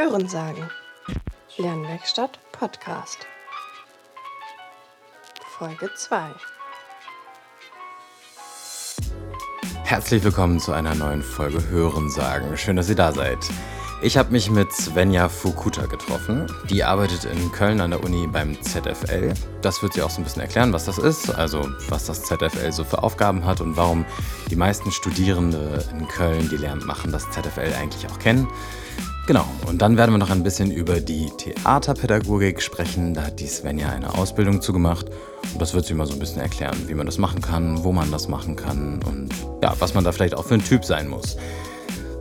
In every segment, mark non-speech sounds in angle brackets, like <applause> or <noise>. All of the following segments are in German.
Hörensagen. Lernwerkstatt Podcast. Folge 2. Herzlich willkommen zu einer neuen Folge Hörensagen. Schön, dass ihr da seid. Ich habe mich mit Svenja Fukuta getroffen. Die arbeitet in Köln an der Uni beim ZFL. Das wird sie auch so ein bisschen erklären, was das ist, also was das ZFL so für Aufgaben hat und warum die meisten Studierende in Köln, die Lehramt machen, das ZFL eigentlich auch kennen. Genau, und dann werden wir noch ein bisschen über die Theaterpädagogik sprechen. Da hat die Svenja eine Ausbildung zugemacht. Und das wird sie mal so ein bisschen erklären, wie man das machen kann, wo man das machen kann und ja, was man da vielleicht auch für ein Typ sein muss.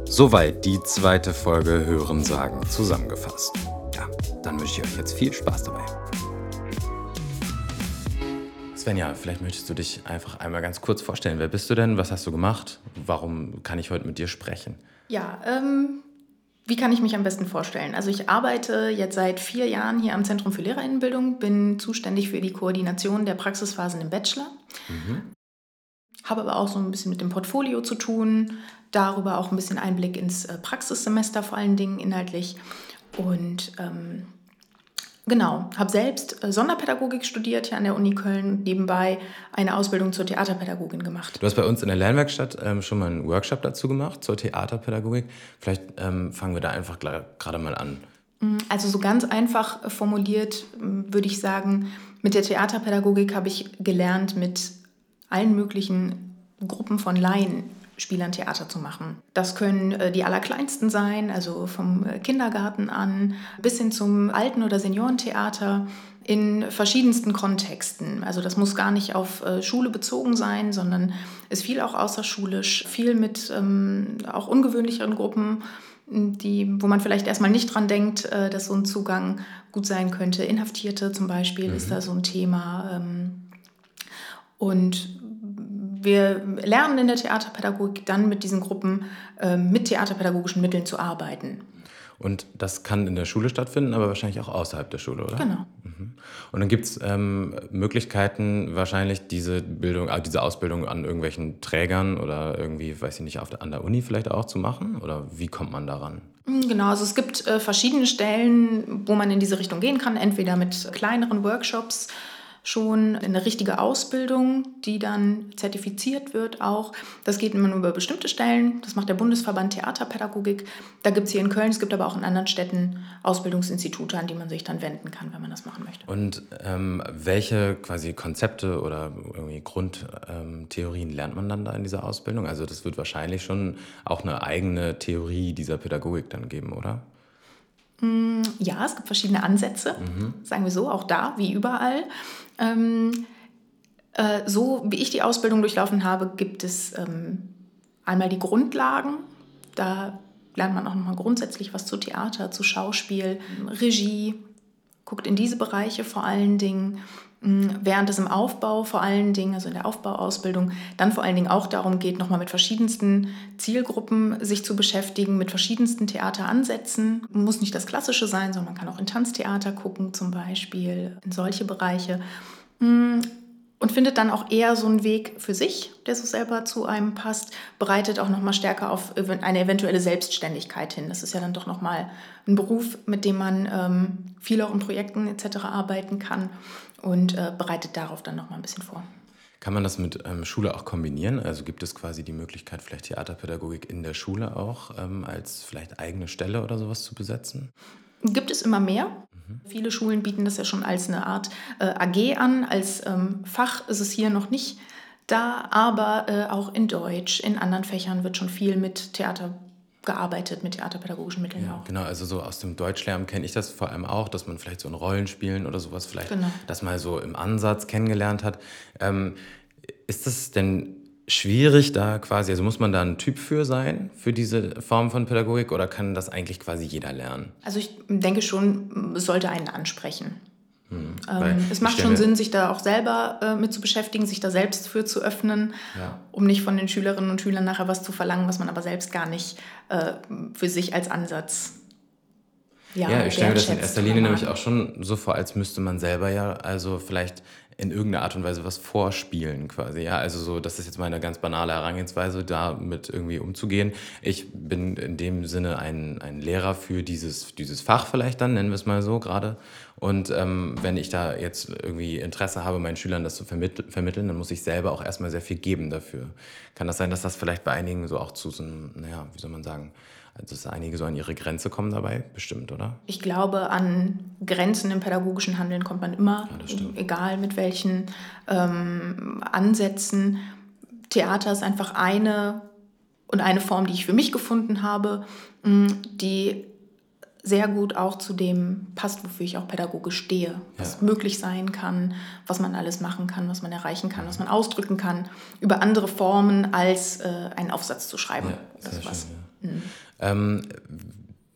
Soweit die zweite Folge Hören sagen zusammengefasst. Ja, dann wünsche ich euch jetzt viel Spaß dabei. Svenja, vielleicht möchtest du dich einfach einmal ganz kurz vorstellen. Wer bist du denn? Was hast du gemacht? Warum kann ich heute mit dir sprechen? Ja, ähm, wie kann ich mich am besten vorstellen? Also ich arbeite jetzt seit vier Jahren hier am Zentrum für Lehrerinnenbildung, bin zuständig für die Koordination der Praxisphasen im Bachelor. Mhm. Habe aber auch so ein bisschen mit dem Portfolio zu tun, darüber auch ein bisschen Einblick ins äh, Praxissemester, vor allen Dingen inhaltlich. Und ähm, genau, habe selbst äh, Sonderpädagogik studiert hier an der Uni Köln und nebenbei eine Ausbildung zur Theaterpädagogin gemacht. Du hast bei uns in der Lernwerkstatt ähm, schon mal einen Workshop dazu gemacht, zur Theaterpädagogik. Vielleicht ähm, fangen wir da einfach gerade mal an. Mm, also so ganz einfach formuliert mm, würde ich sagen, mit der Theaterpädagogik habe ich gelernt, mit allen möglichen Gruppen von Laien Spielern Theater zu machen. Das können äh, die Allerkleinsten sein, also vom äh, Kindergarten an bis hin zum Alten- oder Seniorentheater in verschiedensten Kontexten. Also das muss gar nicht auf äh, Schule bezogen sein, sondern ist viel auch außerschulisch, viel mit ähm, auch ungewöhnlicheren Gruppen, die, wo man vielleicht erstmal nicht dran denkt, äh, dass so ein Zugang gut sein könnte. Inhaftierte zum Beispiel mhm. ist da so ein Thema. Ähm, und wir lernen in der Theaterpädagogik dann mit diesen Gruppen äh, mit theaterpädagogischen Mitteln zu arbeiten. Und das kann in der Schule stattfinden, aber wahrscheinlich auch außerhalb der Schule, oder? Genau. Mhm. Und dann gibt es ähm, Möglichkeiten, wahrscheinlich diese Bildung, äh, diese Ausbildung an irgendwelchen Trägern oder irgendwie, weiß ich nicht, auf der, an der Uni vielleicht auch zu machen? Oder wie kommt man daran? Hm, genau, also es gibt äh, verschiedene Stellen, wo man in diese Richtung gehen kann, entweder mit kleineren Workshops schon eine richtige Ausbildung, die dann zertifiziert wird auch. Das geht immer nur über bestimmte Stellen. Das macht der Bundesverband Theaterpädagogik. Da gibt es hier in Köln, es gibt aber auch in anderen Städten Ausbildungsinstitute, an die man sich dann wenden kann, wenn man das machen möchte. Und ähm, welche quasi Konzepte oder irgendwie Grundtheorien ähm, lernt man dann da in dieser Ausbildung? Also das wird wahrscheinlich schon auch eine eigene Theorie dieser Pädagogik dann geben, oder? Mm, ja, es gibt verschiedene Ansätze, mhm. sagen wir so, auch da, wie überall. Ähm, äh, so wie ich die Ausbildung durchlaufen habe, gibt es ähm, einmal die Grundlagen. Da lernt man auch nochmal grundsätzlich was zu Theater, zu Schauspiel, Regie, guckt in diese Bereiche vor allen Dingen. Während es im Aufbau vor allen Dingen, also in der Aufbauausbildung, dann vor allen Dingen auch darum geht, nochmal mit verschiedensten Zielgruppen sich zu beschäftigen, mit verschiedensten Theateransätzen. Muss nicht das Klassische sein, sondern man kann auch in Tanztheater gucken, zum Beispiel, in solche Bereiche. Und findet dann auch eher so einen Weg für sich, der so selber zu einem passt, bereitet auch nochmal stärker auf eine eventuelle Selbstständigkeit hin. Das ist ja dann doch nochmal ein Beruf, mit dem man ähm, viel auch in Projekten etc. arbeiten kann und äh, bereitet darauf dann nochmal ein bisschen vor. Kann man das mit ähm, Schule auch kombinieren? Also gibt es quasi die Möglichkeit, vielleicht Theaterpädagogik in der Schule auch ähm, als vielleicht eigene Stelle oder sowas zu besetzen? Gibt es immer mehr. Mhm. Viele Schulen bieten das ja schon als eine Art äh, AG an. Als ähm, Fach ist es hier noch nicht da, aber äh, auch in Deutsch, in anderen Fächern wird schon viel mit Theater gearbeitet, mit theaterpädagogischen Mitteln ja, auch. Genau, also so aus dem Deutschlernen kenne ich das vor allem auch, dass man vielleicht so ein Rollenspielen oder sowas vielleicht genau. das mal so im Ansatz kennengelernt hat. Ähm, ist das denn schwierig da quasi, also muss man da ein Typ für sein, für diese Form von Pädagogik oder kann das eigentlich quasi jeder lernen? Also ich denke schon, es sollte einen ansprechen. Hm, ähm, es macht schon Sinn, sich da auch selber äh, mit zu beschäftigen, sich da selbst für zu öffnen, ja. um nicht von den Schülerinnen und Schülern nachher was zu verlangen, was man aber selbst gar nicht äh, für sich als Ansatz Ja, ja ich stelle mir das in erster Linie nämlich auch schon so vor, als müsste man selber ja also vielleicht in irgendeiner Art und Weise was vorspielen quasi. Ja, also so, das ist jetzt meine ganz banale Herangehensweise, damit irgendwie umzugehen. Ich bin in dem Sinne ein, ein Lehrer für dieses, dieses Fach vielleicht dann, nennen wir es mal so gerade. Und ähm, wenn ich da jetzt irgendwie Interesse habe, meinen Schülern das zu vermitt vermitteln, dann muss ich selber auch erstmal sehr viel geben dafür. Kann das sein, dass das vielleicht bei einigen so auch zu so einem, naja, wie soll man sagen, also dass einige so an ihre Grenze kommen dabei, bestimmt, oder? Ich glaube, an Grenzen im pädagogischen Handeln kommt man immer, ja, egal mit welchen ähm, Ansätzen. Theater ist einfach eine und eine Form, die ich für mich gefunden habe, die sehr gut auch zu dem passt, wofür ich auch pädagogisch stehe. Ja. Was möglich sein kann, was man alles machen kann, was man erreichen kann, was man ausdrücken kann, über andere Formen als äh, einen Aufsatz zu schreiben. Ja, das ist was. Schön, ja. Mhm. Ähm,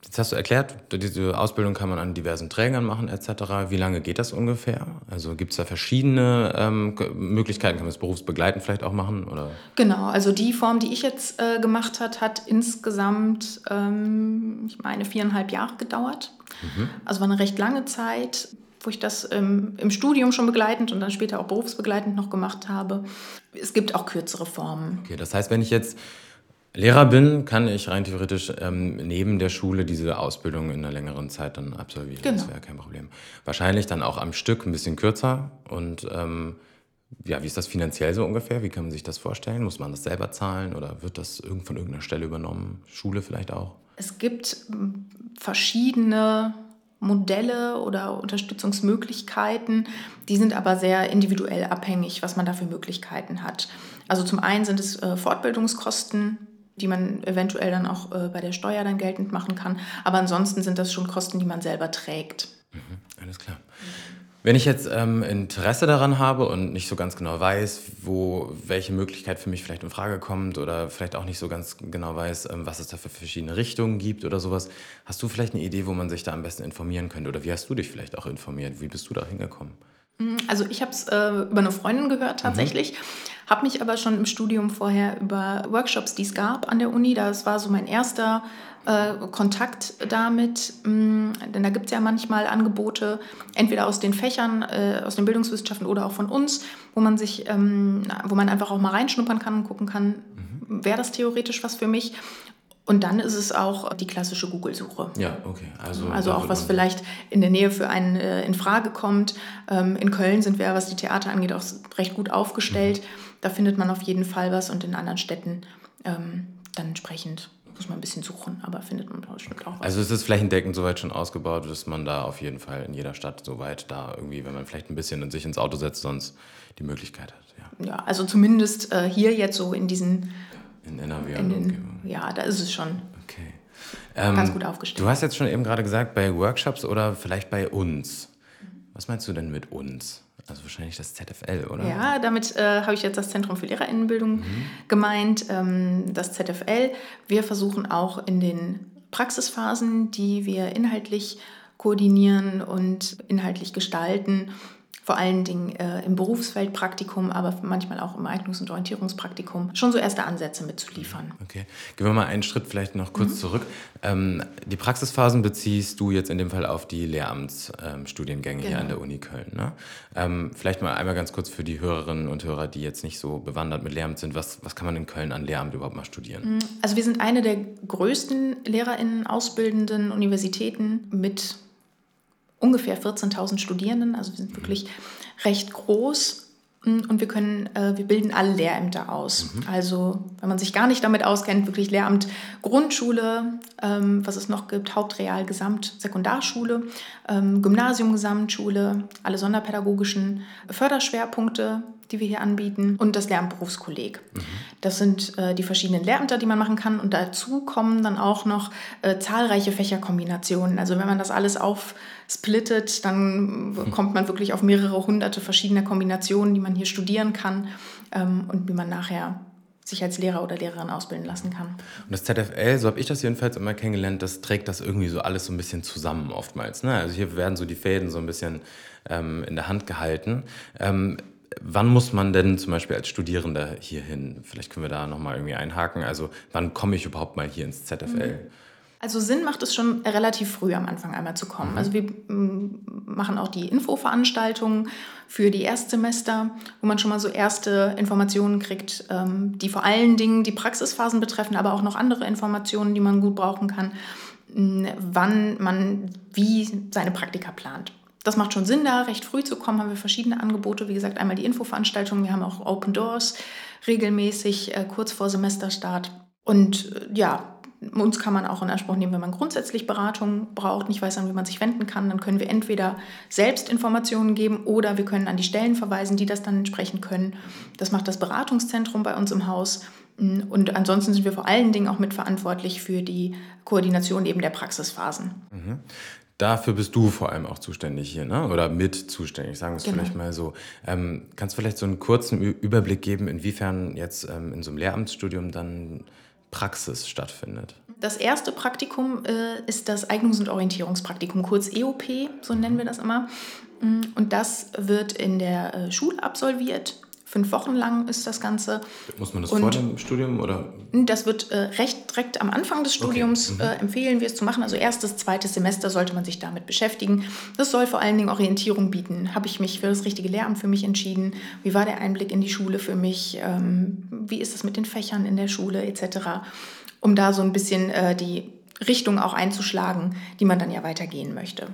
jetzt hast du erklärt, diese Ausbildung kann man an diversen Trägern machen etc. Wie lange geht das ungefähr? Also gibt es da verschiedene ähm, Möglichkeiten? Kann man das berufsbegleitend vielleicht auch machen? Oder? Genau, also die Form, die ich jetzt äh, gemacht habe, hat insgesamt, ähm, ich meine, viereinhalb Jahre gedauert. Mhm. Also war eine recht lange Zeit wo ich das ähm, im Studium schon begleitend und dann später auch berufsbegleitend noch gemacht habe. Es gibt auch kürzere Formen. Okay, das heißt, wenn ich jetzt Lehrer bin, kann ich rein theoretisch ähm, neben der Schule diese Ausbildung in einer längeren Zeit dann absolvieren. Genau. Das wäre kein Problem. Wahrscheinlich dann auch am Stück ein bisschen kürzer. Und ähm, ja, wie ist das finanziell so ungefähr? Wie kann man sich das vorstellen? Muss man das selber zahlen oder wird das von irgendeiner Stelle übernommen? Schule vielleicht auch? Es gibt hm, verschiedene Modelle oder Unterstützungsmöglichkeiten. Die sind aber sehr individuell abhängig, was man da für Möglichkeiten hat. Also zum einen sind es äh, Fortbildungskosten, die man eventuell dann auch äh, bei der Steuer dann geltend machen kann. Aber ansonsten sind das schon Kosten, die man selber trägt. Mhm, alles klar. Wenn ich jetzt ähm, Interesse daran habe und nicht so ganz genau weiß, wo welche Möglichkeit für mich vielleicht in Frage kommt oder vielleicht auch nicht so ganz genau weiß, ähm, was es da für verschiedene Richtungen gibt oder sowas, hast du vielleicht eine Idee, wo man sich da am besten informieren könnte? Oder wie hast du dich vielleicht auch informiert? Wie bist du da hingekommen? Also ich habe es äh, über eine Freundin gehört mhm. tatsächlich, mhm. habe mich aber schon im Studium vorher über Workshops, die es gab an der Uni, das war so mein erster äh, Kontakt damit, mh, mm, denn da gibt es ja manchmal Angebote, entweder aus den Fächern, äh, aus den Bildungswissenschaften oder auch von uns, wo man sich, ähm, wo man einfach auch mal reinschnuppern kann und gucken kann, mhm. wäre das theoretisch was für mich. Und dann ist es auch die klassische Google-Suche. Ja, okay. Also, also auch was vielleicht in der Nähe für einen äh, in Frage kommt. Ähm, in Köln sind wir, was die Theater angeht, auch recht gut aufgestellt. Mhm. Da findet man auf jeden Fall was und in anderen Städten ähm, dann entsprechend muss man ein bisschen suchen, aber findet man bestimmt auch was. Also ist es flächendeckend soweit schon ausgebaut, dass man da auf jeden Fall in jeder Stadt soweit da irgendwie, wenn man vielleicht ein bisschen in sich ins Auto setzt, sonst die Möglichkeit hat. Ja, ja also zumindest äh, hier jetzt so in diesen in NRW in den, Ja, da ist es schon. Okay. Ähm, ganz gut aufgestellt. Du hast jetzt schon eben gerade gesagt, bei Workshops oder vielleicht bei uns. Was meinst du denn mit uns? Also wahrscheinlich das ZFL, oder? Ja, damit äh, habe ich jetzt das Zentrum für Lehrerinnenbildung mhm. gemeint. Ähm, das ZFL. Wir versuchen auch in den Praxisphasen, die wir inhaltlich koordinieren und inhaltlich gestalten, vor allen Dingen äh, im Berufsfeldpraktikum, aber manchmal auch im Eignungs- und Orientierungspraktikum, schon so erste Ansätze mitzuliefern. Okay, gehen wir mal einen Schritt vielleicht noch kurz mhm. zurück. Ähm, die Praxisphasen beziehst du jetzt in dem Fall auf die Lehramtsstudiengänge ähm, genau. hier an der Uni Köln. Ne? Ähm, vielleicht mal einmal ganz kurz für die Hörerinnen und Hörer, die jetzt nicht so bewandert mit Lehramt sind, was, was kann man in Köln an Lehramt überhaupt mal studieren? Mhm. Also wir sind eine der größten LehrerInnen ausbildenden Universitäten mit ungefähr 14.000 Studierenden, also wir sind wirklich recht groß mm, und wir können, äh, wir bilden alle Lehrämter aus. Mhm. Also wenn man sich gar nicht damit auskennt, wirklich Lehramt Grundschule, ähm, was es noch gibt, Hauptreal, Gesamt, Sekundarschule, ähm, Gymnasium, Gesamtschule, alle sonderpädagogischen Förderschwerpunkte, die wir hier anbieten und das Lehramtsberufskolleg. Mhm. Das sind äh, die verschiedenen Lehrämter, die man machen kann und dazu kommen dann auch noch äh, zahlreiche Fächerkombinationen. Also wenn man das alles aufsplittet, dann mhm. kommt man wirklich auf mehrere hunderte verschiedene Kombinationen, die man hier studieren kann ähm, und wie man nachher sich als Lehrer oder Lehrerin ausbilden lassen kann. Und das ZFL, so habe ich das jedenfalls immer kennengelernt, das trägt das irgendwie so alles so ein bisschen zusammen oftmals. Ne? Also hier werden so die Fäden so ein bisschen ähm, in der Hand gehalten. Ähm, wann muss man denn zum Beispiel als Studierender hier hin? Vielleicht können wir da nochmal irgendwie einhaken. Also wann komme ich überhaupt mal hier ins ZFL? Also Sinn macht es schon relativ früh am Anfang einmal zu kommen. Mhm. Also wir mm, machen auch die Infoveranstaltungen für die Erstsemester, wo man schon mal so erste Informationen kriegt, ähm, die vor allen Dingen die Praxisphasen betreffen, aber auch noch andere Informationen, die man gut brauchen kann, mm, wann man wie seine Praktika plant. Das macht schon Sinn, da recht früh zu kommen. Haben wir verschiedene Angebote. Wie gesagt, einmal die Infoveranstaltungen. Wir haben auch Open Doors regelmäßig äh, kurz vor Semesterstart. Und äh, ja, uns kann man auch in Anspruch nehmen, wenn man grundsätzlich Beratung braucht, nicht weiß, an wie man sich wenden kann. Dann können wir entweder selbst Informationen geben oder wir können an die Stellen verweisen, die das dann entsprechend können. Das macht das Beratungszentrum bei uns im Haus. Und ansonsten sind wir vor allen Dingen auch mitverantwortlich für die Koordination eben der Praxisphasen. Mhm. Dafür bist du vor allem auch zuständig hier, ne? oder mit zuständig, sagen wir es Genau. vielleicht mal so. Ähm, kannst du vielleicht so einen kurzen Überblick geben, inwiefern jetzt ähm, in so einem Lehramtsstudium dann Praxis stattfindet? Das erste Praktikum äh, ist das Eignungs- und Orientierungspraktikum, kurz EOP, so nennen wir das immer. Mm, Und das wird in der äh, Schule absolviert. Fünf Wochen lang ist das Ganze. Muss man das Und- vor dem Studium oder? Das wird äh, recht direkt am Anfang des Studiums mhm. äh, empfehlen wir es zu machen. Also erstes, zweites Semester sollte man sich damit beschäftigen. Das soll vor allen Dingen Orientierung bieten. Habe ich mich für das richtige Lehramt für mich entschieden? Wie war der Einblick in die Schule für mich? Ähm, wie ist es mit den Fächern in der Schule etc.? Um da so ein bisschen äh, die Richtung auch einzuschlagen, die man dann ja weitergehen möchte.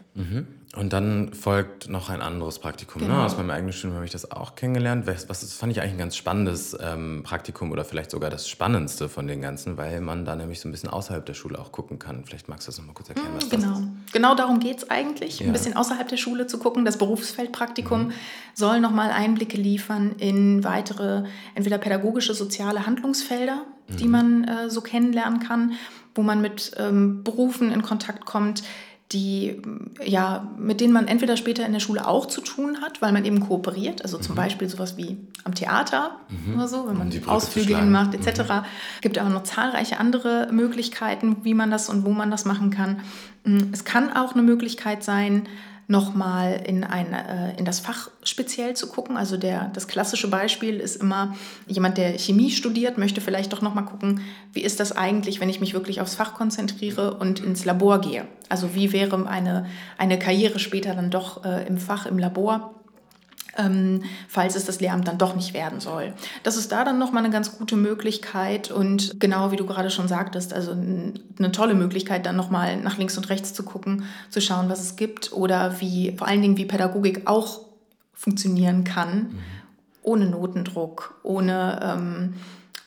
Und dann folgt noch ein anderes Praktikum. Ne? Genau. Aus meinem eigenen Studium habe ich das auch kennengelernt. Was, was das fand ich eigentlich ein ganz spannendes ähm, Praktikum oder vielleicht sogar das Spannendste von den ganzen, weil man da nämlich so ein bisschen außerhalb der Schule auch gucken kann. Vielleicht magst du das nochmal kurz erklären, was das Genau. ist. Genau darum geht es eigentlich, Ja. ein bisschen außerhalb der Schule zu gucken. Das Berufsfeldpraktikum soll nochmal Einblicke liefern in weitere, entweder pädagogische, soziale Handlungsfelder, die man äh, so kennenlernen kann, wo man mit ähm, Berufen in Kontakt kommt, die, ja, mit denen man entweder später in der Schule auch zu tun hat, weil man eben kooperiert, also zum Beispiel sowas wie am Theater oder so, wenn man Um Ausflüge hinmacht etc. gibt aber noch zahlreiche andere Möglichkeiten, wie man das und wo man das machen kann. Es kann auch eine Möglichkeit sein, nochmal in, ein, äh, in das Fach speziell zu gucken. Also der, das klassische Beispiel ist immer jemand, der Chemie studiert, möchte vielleicht doch nochmal gucken, wie ist das eigentlich, wenn ich mich wirklich aufs Fach konzentriere und ins Labor gehe. Also wie wäre eine, eine Karriere später dann doch äh, im Fach, im Labor ähm, falls es das Lehramt dann doch nicht werden soll. Das ist da dann nochmal eine ganz gute Möglichkeit und genau wie du gerade schon sagtest, also eine tolle Möglichkeit, dann nochmal nach links und rechts zu gucken, zu schauen, was es gibt oder wie, vor allen Dingen, wie Pädagogik auch funktionieren kann, ohne Notendruck, ohne ähm,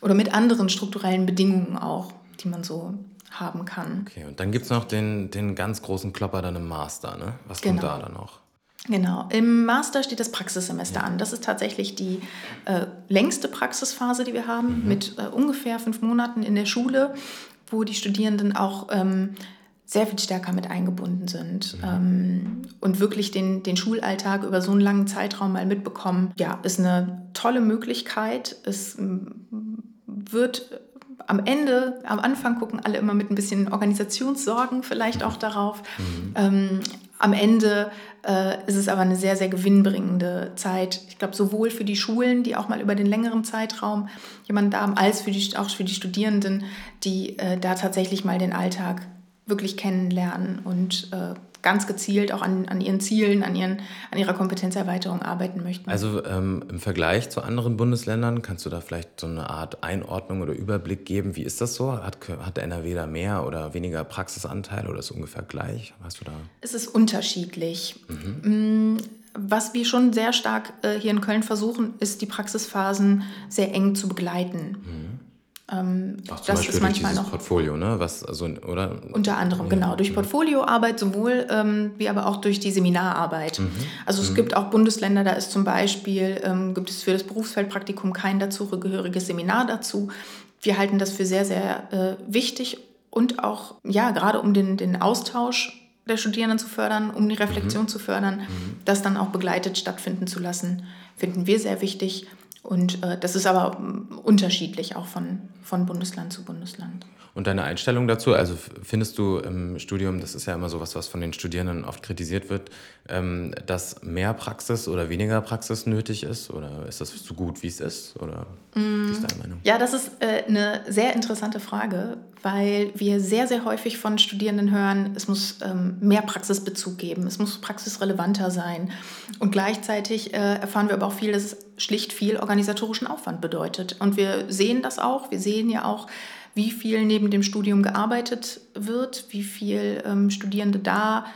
oder mit anderen strukturellen Bedingungen auch, die man so haben kann. Okay, und dann gibt es noch den, den ganz großen Klopper dann im Master, ne? Was kommt Genau. da dann noch? Genau. Im Master steht das Praxissemester an. Das ist tatsächlich die äh, längste Praxisphase, die wir haben, mit äh, ungefähr fünf Monaten in der Schule, wo die Studierenden auch ähm, sehr viel stärker mit eingebunden sind ähm, und wirklich den, den Schulalltag über so einen langen Zeitraum mal mitbekommen. Ja, ist eine tolle Möglichkeit. Es ähm, wird am Ende, am Anfang gucken alle immer mit ein bisschen Organisationssorgen vielleicht auch darauf. Ähm, am Ende äh, ist es aber eine sehr, sehr gewinnbringende Zeit. Ich glaube, sowohl für die Schulen, die auch mal über den längeren Zeitraum jemanden da haben, als für die, auch für die Studierenden, die äh, da tatsächlich mal den Alltag wirklich kennenlernen und äh, ganz gezielt auch an, an ihren Zielen, an, ihren, an ihrer Kompetenzerweiterung arbeiten möchten. Also ähm, im Vergleich zu anderen Bundesländern, kannst du da vielleicht so eine Art Einordnung oder Überblick geben? Wie ist das so? Hat, hat der NRW da mehr oder weniger Praxisanteil oder ist es ungefähr gleich? Hast du da? Es ist unterschiedlich. Mm, Was wir schon sehr stark äh, hier in Köln versuchen, ist die Praxisphasen sehr eng zu begleiten. Ähm, Auch zum das Beispiel ist manchmal durch dieses noch Portfolio, ne? Was, also, oder? unter anderem, genau, durch Portfolioarbeit sowohl ähm, wie aber auch durch die Seminararbeit. Also es gibt auch Bundesländer, da ist zum Beispiel, ähm, gibt es für das Berufsfeldpraktikum kein dazugehöriges Seminar dazu. Wir halten das für sehr, sehr äh, wichtig und auch, ja, gerade um den, den Austausch der Studierenden zu fördern, um die Reflexion zu fördern, das dann auch begleitet stattfinden zu lassen, finden wir sehr wichtig. Und äh, das ist aber mm, unterschiedlich auch von, von Bundesland zu Bundesland. Und deine Einstellung dazu, also findest du im Studium, das ist ja immer so was, was von den Studierenden oft kritisiert wird, ähm, dass mehr Praxis oder weniger Praxis nötig ist? Oder ist das so gut, wie es ist? Oder wie ist deine Meinung? Ja, das ist äh, eine sehr interessante Frage, weil wir sehr, sehr häufig von Studierenden hören, es muss ähm, mehr Praxisbezug geben, es muss praxisrelevanter sein. Und gleichzeitig äh, erfahren wir aber auch viel, dass es schlicht viel organisatorischen Aufwand bedeutet. Und wir sehen das auch, wir sehen ja auch, wie viel neben dem Studium gearbeitet wird, wie viel ähm, Studierende da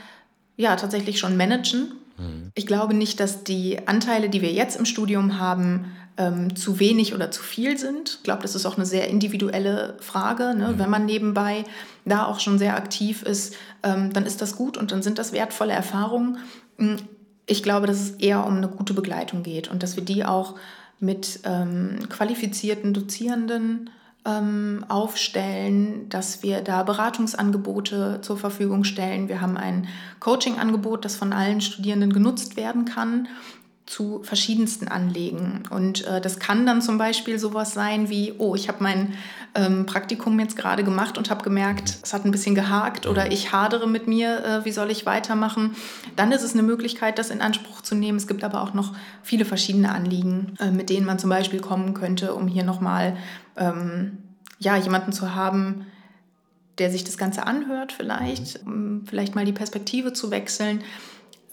ja tatsächlich schon managen. Mhm. Ich glaube nicht, dass die Anteile, die wir jetzt im Studium haben, ähm, zu wenig oder zu viel sind. Ich glaube, das ist auch eine sehr individuelle Frage. Ne? Mhm. Wenn man nebenbei da auch schon sehr aktiv ist, ähm, dann ist das gut und dann sind das wertvolle Erfahrungen. Ich glaube, dass es eher um eine gute Begleitung geht und dass wir die auch mit ähm, qualifizierten Dozierenden ähm, aufstellen, dass wir da Beratungsangebote zur Verfügung stellen. Wir haben ein Coaching-Angebot, das von allen Studierenden genutzt werden kann zu verschiedensten Anliegen. Und äh, das kann dann zum Beispiel sowas sein wie, oh, ich habe mein ähm, Praktikum jetzt gerade gemacht und habe gemerkt, es hat ein bisschen gehakt oder ich hadere mit mir, äh, wie soll ich weitermachen. Dann ist es eine Möglichkeit, das in Anspruch zu nehmen. Es gibt aber auch noch viele verschiedene Anliegen, äh, mit denen man zum Beispiel kommen könnte, um hier nochmal ähm, ja, jemanden zu haben, der sich das Ganze anhört vielleicht, mhm. um vielleicht mal die Perspektive zu wechseln.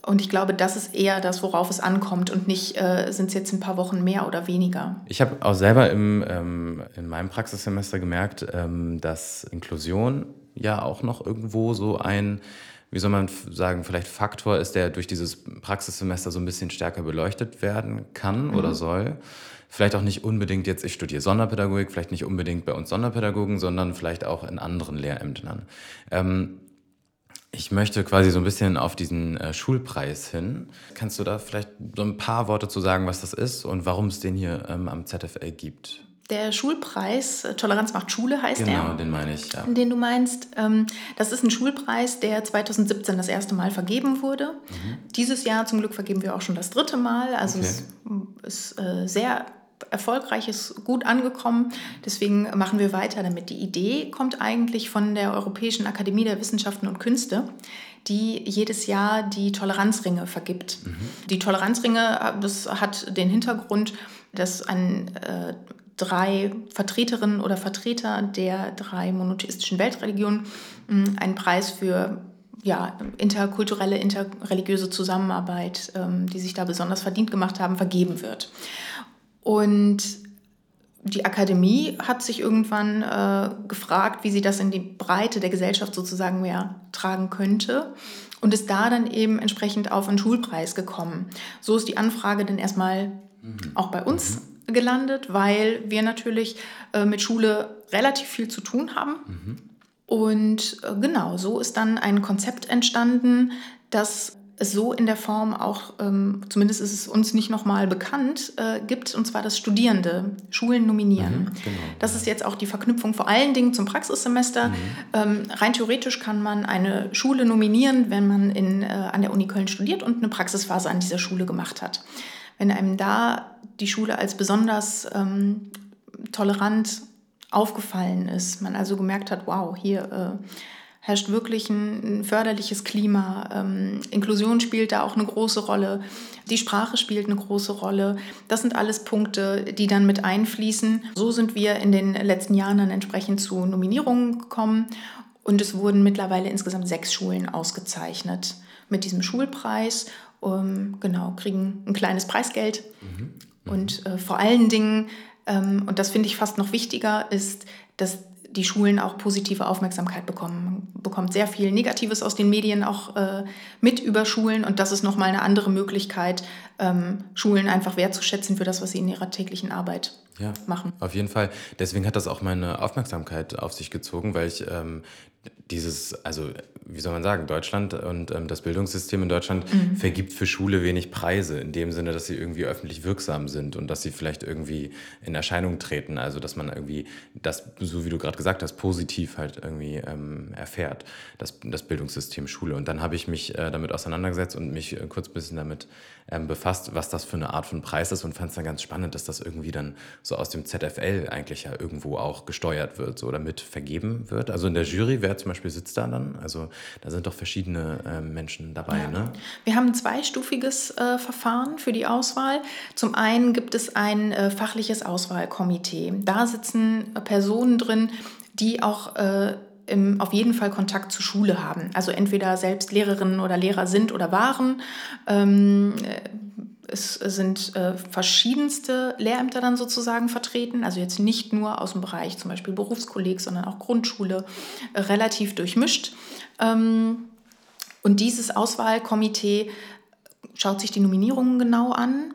Und ich glaube, das ist eher das, worauf es ankommt und nicht, äh, sind es jetzt ein paar Wochen mehr oder weniger. Ich habe auch selber im, ähm, in meinem Praxissemester gemerkt, ähm, dass Inklusion ja auch noch irgendwo so ein, wie soll man sagen, vielleicht Faktor ist, der durch dieses Praxissemester so ein bisschen stärker beleuchtet werden kann mhm. oder soll. Vielleicht auch nicht unbedingt jetzt, ich studiere Sonderpädagogik, vielleicht nicht unbedingt bei uns Sonderpädagogen, sondern vielleicht auch in anderen Lehrämtern. Ähm, ich möchte quasi so ein bisschen auf diesen äh, Schulpreis hin. Kannst du da vielleicht so ein paar Worte zu sagen, was das ist und warum es den hier ähm, am ZFL gibt? Der Schulpreis, äh, Toleranz macht Schule heißt genau, der. Genau, den meine ich, ja. Den du meinst. Ähm, das ist ein Schulpreis, der 2017 das erste Mal vergeben wurde. Mhm. Dieses Jahr zum Glück vergeben wir auch schon das dritte Mal. Also okay. es ist äh, sehr erfolgreich, ist gut angekommen. Deswegen machen wir weiter damit. Die Idee kommt eigentlich von der Europäischen Akademie der Wissenschaften und Künste, die jedes Jahr die Toleranzringe vergibt. Mhm. Die Toleranzringe das hat den Hintergrund, dass ein äh, drei Vertreterinnen oder Vertreter der drei monotheistischen Weltreligionen hm, einen Preis für ja, interkulturelle, interreligiöse Zusammenarbeit, ähm, die sich da besonders verdient gemacht haben, vergeben wird. Und die Akademie hat sich irgendwann äh, gefragt, wie sie das in die Breite der Gesellschaft sozusagen mehr tragen könnte und ist da dann eben entsprechend auf einen Schulpreis gekommen. So ist die Anfrage dann erstmal mhm. auch bei uns mhm. gelandet, weil wir natürlich äh, mit Schule relativ viel zu tun haben. Mhm. Und äh, genau, so ist dann ein Konzept entstanden, das es so in der Form auch, ähm, zumindest ist es uns nicht nochmal bekannt, äh, gibt, und zwar das Studierende Schulen nominieren. Mhm, genau, das ist jetzt auch die Verknüpfung vor allen Dingen zum Praxissemester. Mhm. Ähm, rein theoretisch kann man eine Schule nominieren, wenn man in, äh, an der Uni Köln studiert und eine Praxisphase an dieser Schule gemacht hat. Wenn einem da die Schule als besonders ähm, tolerant aufgefallen ist, man also gemerkt hat, wow, hier äh, herrscht wirklich ein, förderliches Klima. Ähm, Inklusion spielt da auch eine große Rolle. Die Sprache spielt eine große Rolle. Das sind alles Punkte, die dann mit einfließen. So sind wir in den letzten Jahren dann entsprechend zu Nominierungen gekommen. Und es wurden mittlerweile insgesamt sechs Schulen ausgezeichnet mit diesem Schulpreis. Um, genau, kriegen ein kleines Preisgeld. Mhm. Mhm. Und äh, vor allen Dingen, ähm, und das finde ich fast noch wichtiger, ist, dass die Schulen auch positive Aufmerksamkeit bekommen. Man bekommt sehr viel Negatives aus den Medien auch äh, mit über Schulen und das ist nochmal eine andere Möglichkeit, ähm, Schulen einfach wertzuschätzen für das, was sie in ihrer täglichen Arbeit ja, machen. Auf jeden Fall. Deswegen hat das auch meine Aufmerksamkeit auf sich gezogen, weil ich ähm, dieses, also wie soll man sagen, Deutschland und ähm, das Bildungssystem in Deutschland mhm. vergibt für Schule wenig Preise, in dem Sinne, dass sie irgendwie öffentlich wirksam sind und dass sie vielleicht irgendwie in Erscheinung treten. Also dass man irgendwie das, so wie du gerade gesagt hast, positiv halt irgendwie ähm, erfährt, das, das Bildungssystem Schule. Und dann habe ich mich äh, damit auseinandergesetzt und mich äh, kurz ein bisschen damit ähm, befasst, was das für eine Art von Preis ist und fand es dann ganz spannend, dass das irgendwie dann so aus dem ZFL eigentlich ja irgendwo auch gesteuert wird so, oder mit vergeben wird. Also in der Jury, wer zum Beispiel sitzt da dann? Also da sind doch verschiedene äh, Menschen dabei. Ja. Ne? Wir haben ein zweistufiges äh, Verfahren für die Auswahl. Zum einen gibt es ein äh, fachliches Auswahlkomitee. Da sitzen Personen drin, die auch äh, im, auf jeden Fall Kontakt zur Schule haben. Also entweder selbst Lehrerinnen oder Lehrer sind oder waren. Ähm, es sind äh, verschiedenste Lehrämter dann sozusagen vertreten, also jetzt nicht nur aus dem Bereich zum Beispiel Berufskolleg, sondern auch Grundschule, äh, relativ durchmischt. Ähm, und dieses Auswahlkomitee schaut sich die Nominierungen genau an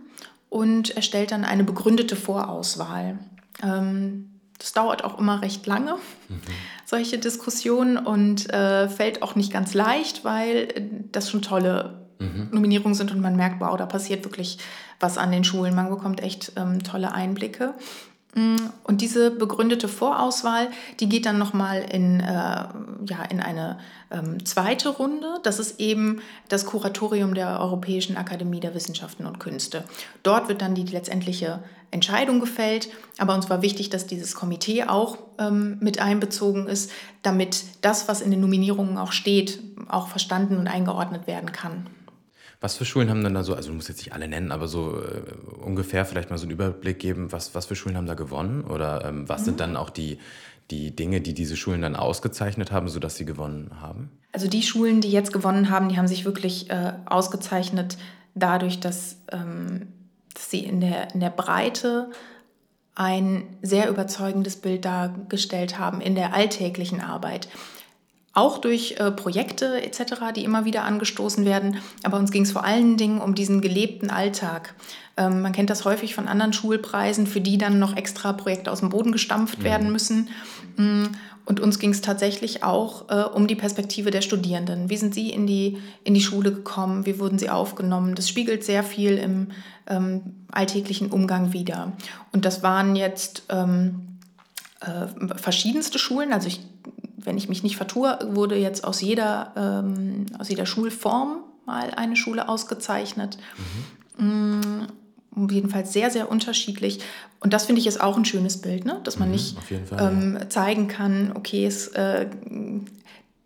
und erstellt dann eine begründete Vorauswahl. Ähm, das dauert auch immer recht lange, mhm. Solche Diskussionen, und äh, fällt auch nicht ganz leicht, weil das schon tolle mhm. Nominierungen sind und man merkt, wow, da passiert wirklich was an den Schulen. Man bekommt echt ähm, tolle Einblicke. Mm, und diese begründete Vorauswahl, die geht dann nochmal in, äh, ja, in eine ähm, zweite Runde. Das ist eben das Kuratorium der Europäischen Akademie der Wissenschaften und Künste. Dort wird dann die letztendliche Entscheidung gefällt. Aber uns war wichtig, dass dieses Komitee auch ähm, mit einbezogen ist, damit das, was in den Nominierungen auch steht, auch verstanden und eingeordnet werden kann. Was für Schulen haben denn da so, also du musst jetzt nicht alle nennen, aber so äh, ungefähr vielleicht mal so einen Überblick geben, was, was für Schulen haben da gewonnen? Oder ähm, was mhm. sind dann auch die, die Dinge, die diese Schulen dann ausgezeichnet haben, sodass sie gewonnen haben? Also die Schulen, die jetzt gewonnen haben, die haben sich wirklich äh, ausgezeichnet dadurch, dass, ähm, dass sie in der, in der Breite ein sehr überzeugendes Bild dargestellt haben in der alltäglichen Arbeit auch durch äh, Projekte etc., die immer wieder angestoßen werden. Aber uns ging es vor allen Dingen um diesen gelebten Alltag. Ähm, man kennt das häufig von anderen Schulpreisen, für die dann noch extra Projekte aus dem Boden gestampft mhm. werden müssen. Mm, und uns ging es tatsächlich auch äh, um die Perspektive der Studierenden. Wie sind sie in die, in die Schule gekommen? Wie wurden sie aufgenommen? Das spiegelt sehr viel im ähm, alltäglichen Umgang wider. Und das waren jetzt ähm, äh, verschiedenste Schulen. Also ich wenn ich mich nicht vertue, wurde jetzt aus jeder, ähm, aus jeder Schulform mal eine Schule ausgezeichnet. Mhm. Mm, jedenfalls sehr, sehr unterschiedlich. Und das finde ich ist auch ein schönes Bild, ne? dass man mhm, nicht Fall, ähm, ja. zeigen kann, okay, es, äh,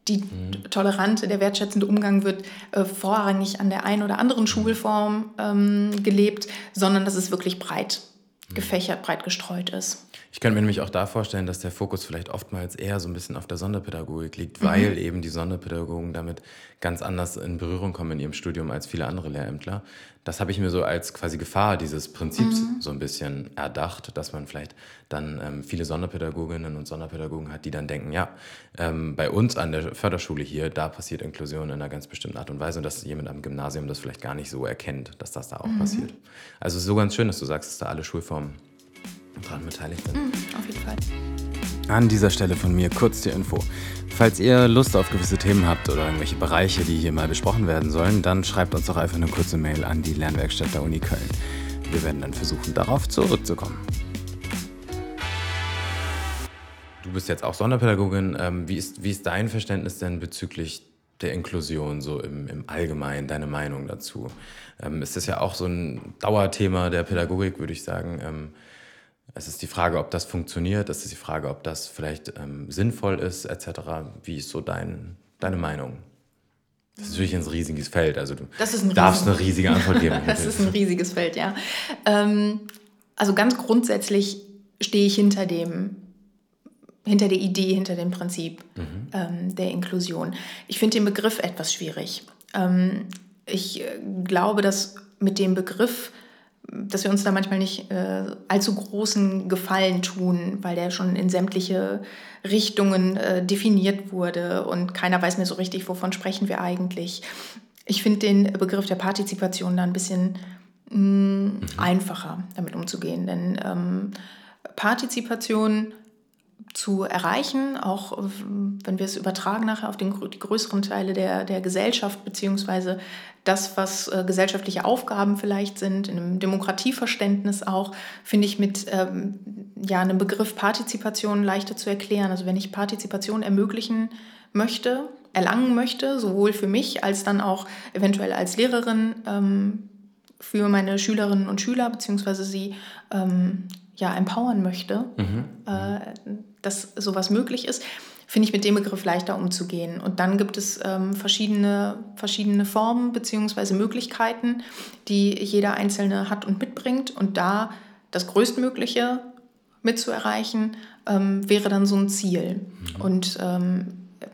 die mhm. tolerante, der wertschätzende Umgang wird äh, vorrangig an der einen oder anderen mhm. Schulform ähm, gelebt, sondern dass es wirklich breit mhm. gefächert, breit gestreut ist. Ich könnte mir nämlich auch da vorstellen, dass der Fokus vielleicht oftmals eher so ein bisschen auf der Sonderpädagogik liegt, mhm. weil eben die Sonderpädagogen damit ganz anders in Berührung kommen in ihrem Studium als viele andere Lehrämtler. Das habe ich mir so als quasi Gefahr dieses Prinzips mhm. so ein bisschen erdacht, dass man vielleicht dann ähm, viele Sonderpädagoginnen und Sonderpädagogen hat, die dann denken, ja, ähm, bei uns an der Förderschule hier, da passiert Inklusion in einer ganz bestimmten Art und Weise und dass jemand am Gymnasium das vielleicht gar nicht so erkennt, dass das da auch mhm. passiert. Also es ist so ganz schön, dass du sagst, dass da alle Schulformen daran beteiligt sind. Mhm, auf jeden Fall. An dieser Stelle von mir kurz die Info. Falls ihr Lust auf gewisse Themen habt oder irgendwelche Bereiche, die hier mal besprochen werden sollen, dann schreibt uns doch einfach eine kurze Mail an die Lernwerkstatt der Uni Köln. Wir werden dann versuchen, darauf zurückzukommen. Du bist jetzt auch Sonderpädagogin. Ähm, wie ist, wie ist dein Verständnis denn bezüglich der Inklusion so im, im Allgemeinen, deine Meinung dazu? Ähm, ist das ja auch so ein Dauerthema der Pädagogik, würde ich sagen. Es ist die Frage, ob das funktioniert. Es ist die Frage, ob das vielleicht ähm, sinnvoll ist, etc. Wie ist so dein, deine Meinung? Das ist natürlich ein riesiges Feld. Also du ein darfst eine riesige Antwort geben. <laughs> das ist ein riesiges Feld, ja. Ähm, also ganz grundsätzlich stehe ich hinter dem, hinter der Idee, hinter dem Prinzip mhm. ähm, der Inklusion. Ich finde den Begriff etwas schwierig. Ähm, ich äh, glaube, dass mit dem Begriff dass wir uns da manchmal nicht äh, allzu großen Gefallen tun, weil der schon in sämtliche Richtungen äh, definiert wurde und keiner weiß mehr so richtig, wovon sprechen wir eigentlich. Ich finde den Begriff der Partizipation da ein bisschen mh, mm, mhm. einfacher damit umzugehen, denn ähm, Partizipation zu erreichen, auch wenn wir es übertragen nachher auf den, die größeren Teile der, der Gesellschaft, beziehungsweise das, was äh, gesellschaftliche Aufgaben vielleicht sind, in einem Demokratieverständnis auch, finde ich mit ähm, ja, einem Begriff Partizipation leichter zu erklären. Also wenn ich Partizipation ermöglichen möchte, erlangen möchte, sowohl für mich als dann auch eventuell als Lehrerin ähm, für meine Schülerinnen und Schüler, beziehungsweise sie ähm, ja empowern möchte, mhm. äh, dass sowas möglich ist, finde ich mit dem Begriff leichter umzugehen. Und dann gibt es ähm, verschiedene, verschiedene Formen bzw. Möglichkeiten, die jeder Einzelne hat und mitbringt. Und da das Größtmögliche mitzuerreichen, ähm, wäre dann so ein Ziel. Mhm. Und ähm,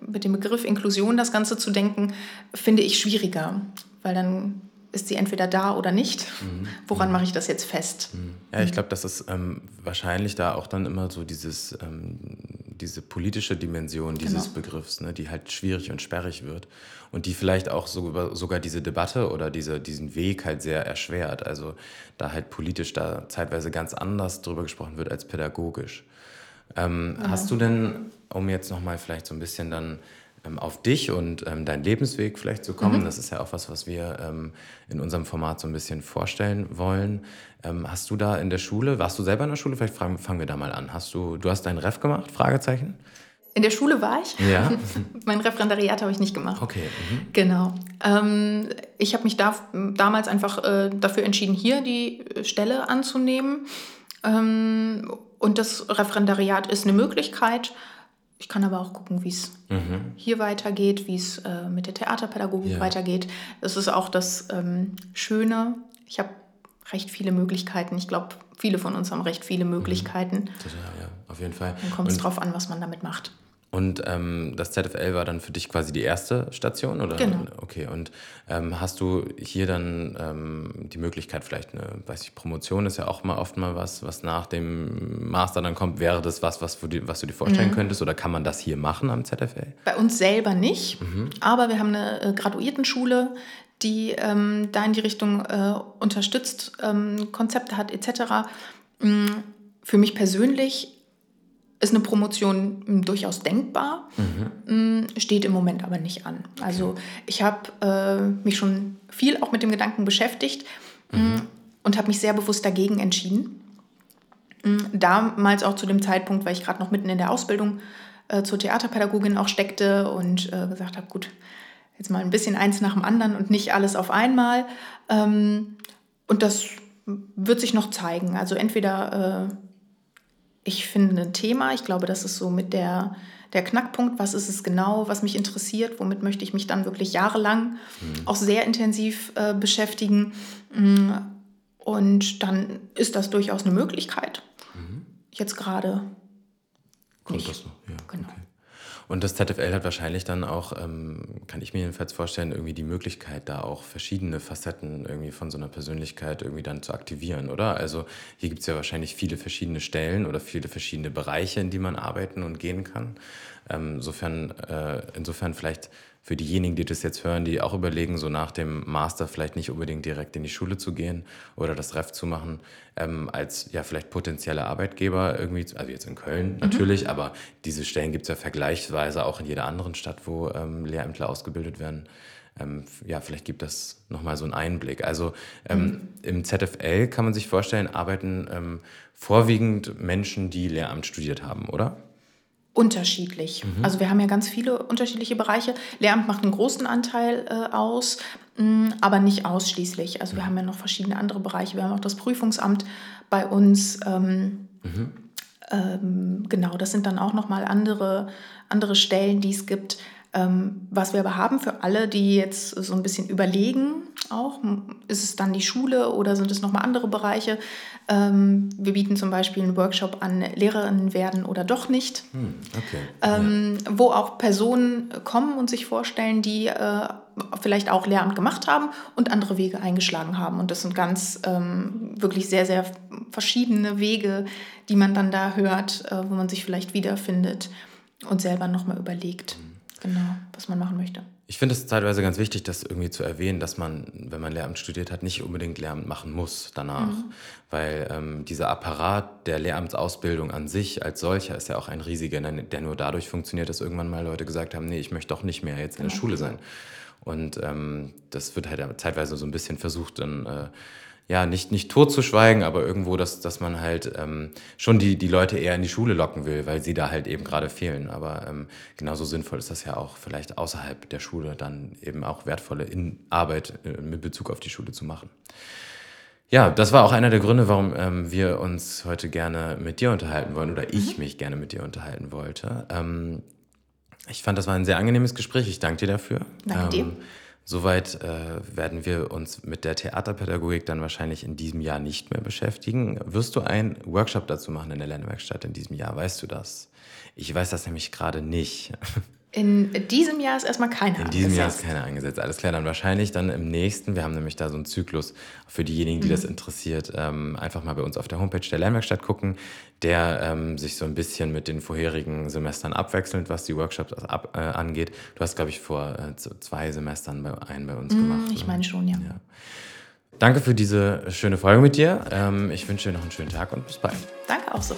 mit dem Begriff Inklusion das Ganze zu denken, finde ich schwieriger, weil dann ist sie entweder da oder nicht. Mhm. Woran mhm. mache ich das jetzt fest? Mhm. Ja, ich glaube, das ist ähm, wahrscheinlich da auch dann immer so dieses, ähm, diese politische Dimension dieses genau. Begriffs, ne, die halt schwierig und sperrig wird und die vielleicht auch so, sogar diese Debatte oder diese, diesen Weg halt sehr erschwert. Also da halt politisch da zeitweise ganz anders drüber gesprochen wird als pädagogisch. Ähm, ja. Hast du denn, um jetzt nochmal vielleicht so ein bisschen dann auf dich und ähm, deinen Lebensweg vielleicht zu kommen. Mhm. Das ist ja auch was, was wir ähm, in unserem Format so ein bisschen vorstellen wollen. Ähm, hast du da in der Schule, warst du selber in der Schule? Vielleicht fragen, fangen wir da mal an. Hast du, du hast deinen Ref gemacht? Fragezeichen. In der Schule war ich. Ja. <laughs> mein Referendariat habe ich nicht gemacht. Okay. Mhm. Genau. Ähm, ich habe mich da, damals einfach äh, dafür entschieden, hier die Stelle anzunehmen. Ähm, und das Referendariat ist eine Möglichkeit. Ich kann aber auch gucken, wie es mhm. hier weitergeht, wie es äh, mit der Theaterpädagogik ja. weitergeht. Das ist auch das ähm, Schöne. Ich habe recht viele Möglichkeiten. Ich glaube, viele von uns haben recht viele mhm. Möglichkeiten. Total, ja, auf jeden Fall. Dann kommt es drauf an, was man damit macht. Und ähm, das ZFL war dann für dich quasi die erste Station, oder? Genau. Okay, und ähm, hast du hier dann ähm, die Möglichkeit, vielleicht eine, weiß ich, Promotion ist ja auch mal oft mal was, was nach dem Master dann kommt. Wäre das was, was, du, was du dir vorstellen mhm. könntest, oder kann man das hier machen am ZFL? Bei uns selber nicht, mhm. aber wir haben eine äh, Graduiertenschule, die ähm, da in die Richtung äh, unterstützt, ähm, Konzepte hat etc. Mm, für mich persönlich ist eine Promotion hm, durchaus denkbar, mhm. steht im Moment aber nicht an. Also ich habe äh, mich schon viel auch mit dem Gedanken beschäftigt mhm. und habe mich sehr bewusst dagegen entschieden. Damals auch zu dem Zeitpunkt, weil ich gerade noch mitten in der Ausbildung äh, zur Theaterpädagogin auch steckte und äh, gesagt habe, gut, jetzt mal ein bisschen eins nach dem anderen und nicht alles auf einmal. Ähm, und das wird sich noch zeigen. Also entweder äh, ich finde ein Thema. Ich glaube, das ist so mit der, der Knackpunkt. Was ist es genau, was mich interessiert? Womit möchte ich mich dann wirklich jahrelang mhm. auch sehr intensiv äh, beschäftigen? Mm, und dann ist das durchaus eine Möglichkeit. Mhm. Jetzt gerade. Kommt das so? Ja. Genau. Okay. Und das ZFL hat wahrscheinlich dann auch, ähm, kann ich mir jedenfalls vorstellen, irgendwie die Möglichkeit, da auch verschiedene Facetten irgendwie von so einer Persönlichkeit irgendwie dann zu aktivieren, oder? Also hier gibt es ja wahrscheinlich viele verschiedene Stellen oder viele verschiedene Bereiche, in die man arbeiten und gehen kann. Ähm, insofern, äh, insofern vielleicht für diejenigen, die das jetzt hören, die auch überlegen, so nach dem Master vielleicht nicht unbedingt direkt in die Schule zu gehen oder das Ref zu machen, ähm, als ja vielleicht potenzielle Arbeitgeber irgendwie, also jetzt in Köln mhm. natürlich, aber diese Stellen gibt es ja vergleichsweise auch in jeder anderen Stadt, wo ähm, Lehrämtler ausgebildet werden. Ähm, ja, vielleicht gibt das nochmal so einen Einblick. Also ähm, mhm. im ZFL kann man sich vorstellen, arbeiten ähm, vorwiegend Menschen, die Lehramt studiert haben, oder? Unterschiedlich. Mhm. Also wir haben ja ganz viele unterschiedliche Bereiche. Lehramt macht einen großen Anteil äh, aus, mh, mm, aber nicht ausschließlich. Also wir haben ja noch verschiedene andere Bereiche. Wir haben auch das Prüfungsamt bei uns. Ähm, mhm. ähm, genau, das sind dann auch nochmal andere, andere Stellen, die es gibt. Ähm, was wir aber haben für alle, die jetzt so ein bisschen überlegen, auch, ist es dann die Schule oder sind es nochmal andere Bereiche? Ähm, wir bieten zum Beispiel einen Workshop an, Lehrerinnen werden oder doch nicht, hm, okay. ähm, ja. wo auch Personen kommen und sich vorstellen, die äh, vielleicht auch Lehramt gemacht haben und andere Wege eingeschlagen haben. Und das sind ganz ähm, wirklich sehr, sehr verschiedene Wege, die man dann da hört, äh, wo man sich vielleicht wiederfindet und selber nochmal überlegt. Genau, was man machen möchte. Ich finde es teilweise ganz wichtig, das irgendwie zu erwähnen, dass man, wenn man Lehramt studiert hat, nicht unbedingt Lehramt machen muss danach. Mhm. Weil ähm, dieser Apparat der Lehramtsausbildung an sich als solcher ist ja auch ein riesiger, der nur dadurch funktioniert, dass irgendwann mal Leute gesagt haben, nee, ich möchte doch nicht mehr jetzt in der genau. Schule sein. Und ähm, das wird halt zeitweise so ein bisschen versucht, dann äh, ja, nicht, nicht totzuschweigen, aber irgendwo, dass, dass man halt ähm, schon die, die Leute eher in die Schule locken will, weil sie da halt eben gerade fehlen. Aber ähm, genauso sinnvoll ist das ja auch, vielleicht außerhalb der Schule dann eben auch wertvolle in Arbeit äh, mit Bezug auf die Schule zu machen. Ja, das war auch einer der Gründe, warum ähm, wir uns heute gerne mit dir unterhalten wollen oder ich mhm. mich gerne mit dir unterhalten wollte. Ähm, ich fand, das war ein sehr angenehmes Gespräch. Ich danke dir dafür. Danke ähm, dir. Soweit äh, werden wir uns mit der Theaterpädagogik dann wahrscheinlich in diesem Jahr nicht mehr beschäftigen. Wirst du einen Workshop dazu machen in der Lernwerkstatt in diesem Jahr? Weißt du das? Ich weiß das nämlich gerade nicht. <laughs> In diesem Jahr ist erstmal keine In diesem Jahr ist keine angesetzt. Alles klar, dann wahrscheinlich dann im nächsten. Wir haben nämlich da so einen Zyklus für diejenigen, die mhm. das interessiert. Ähm, einfach mal bei uns auf der Homepage der Lernwerkstatt gucken, der ähm, sich so ein bisschen mit den vorherigen Semestern abwechselt, was die Workshops ab, äh, angeht. Du hast, glaube ich, vor äh, zwei Semestern bei, einen bei uns mhm, gemacht. Ich meine schon, ja. ja. Danke für diese schöne Folge mit dir. Ähm, ich wünsche dir noch einen schönen Tag und bis bald. Danke auch so.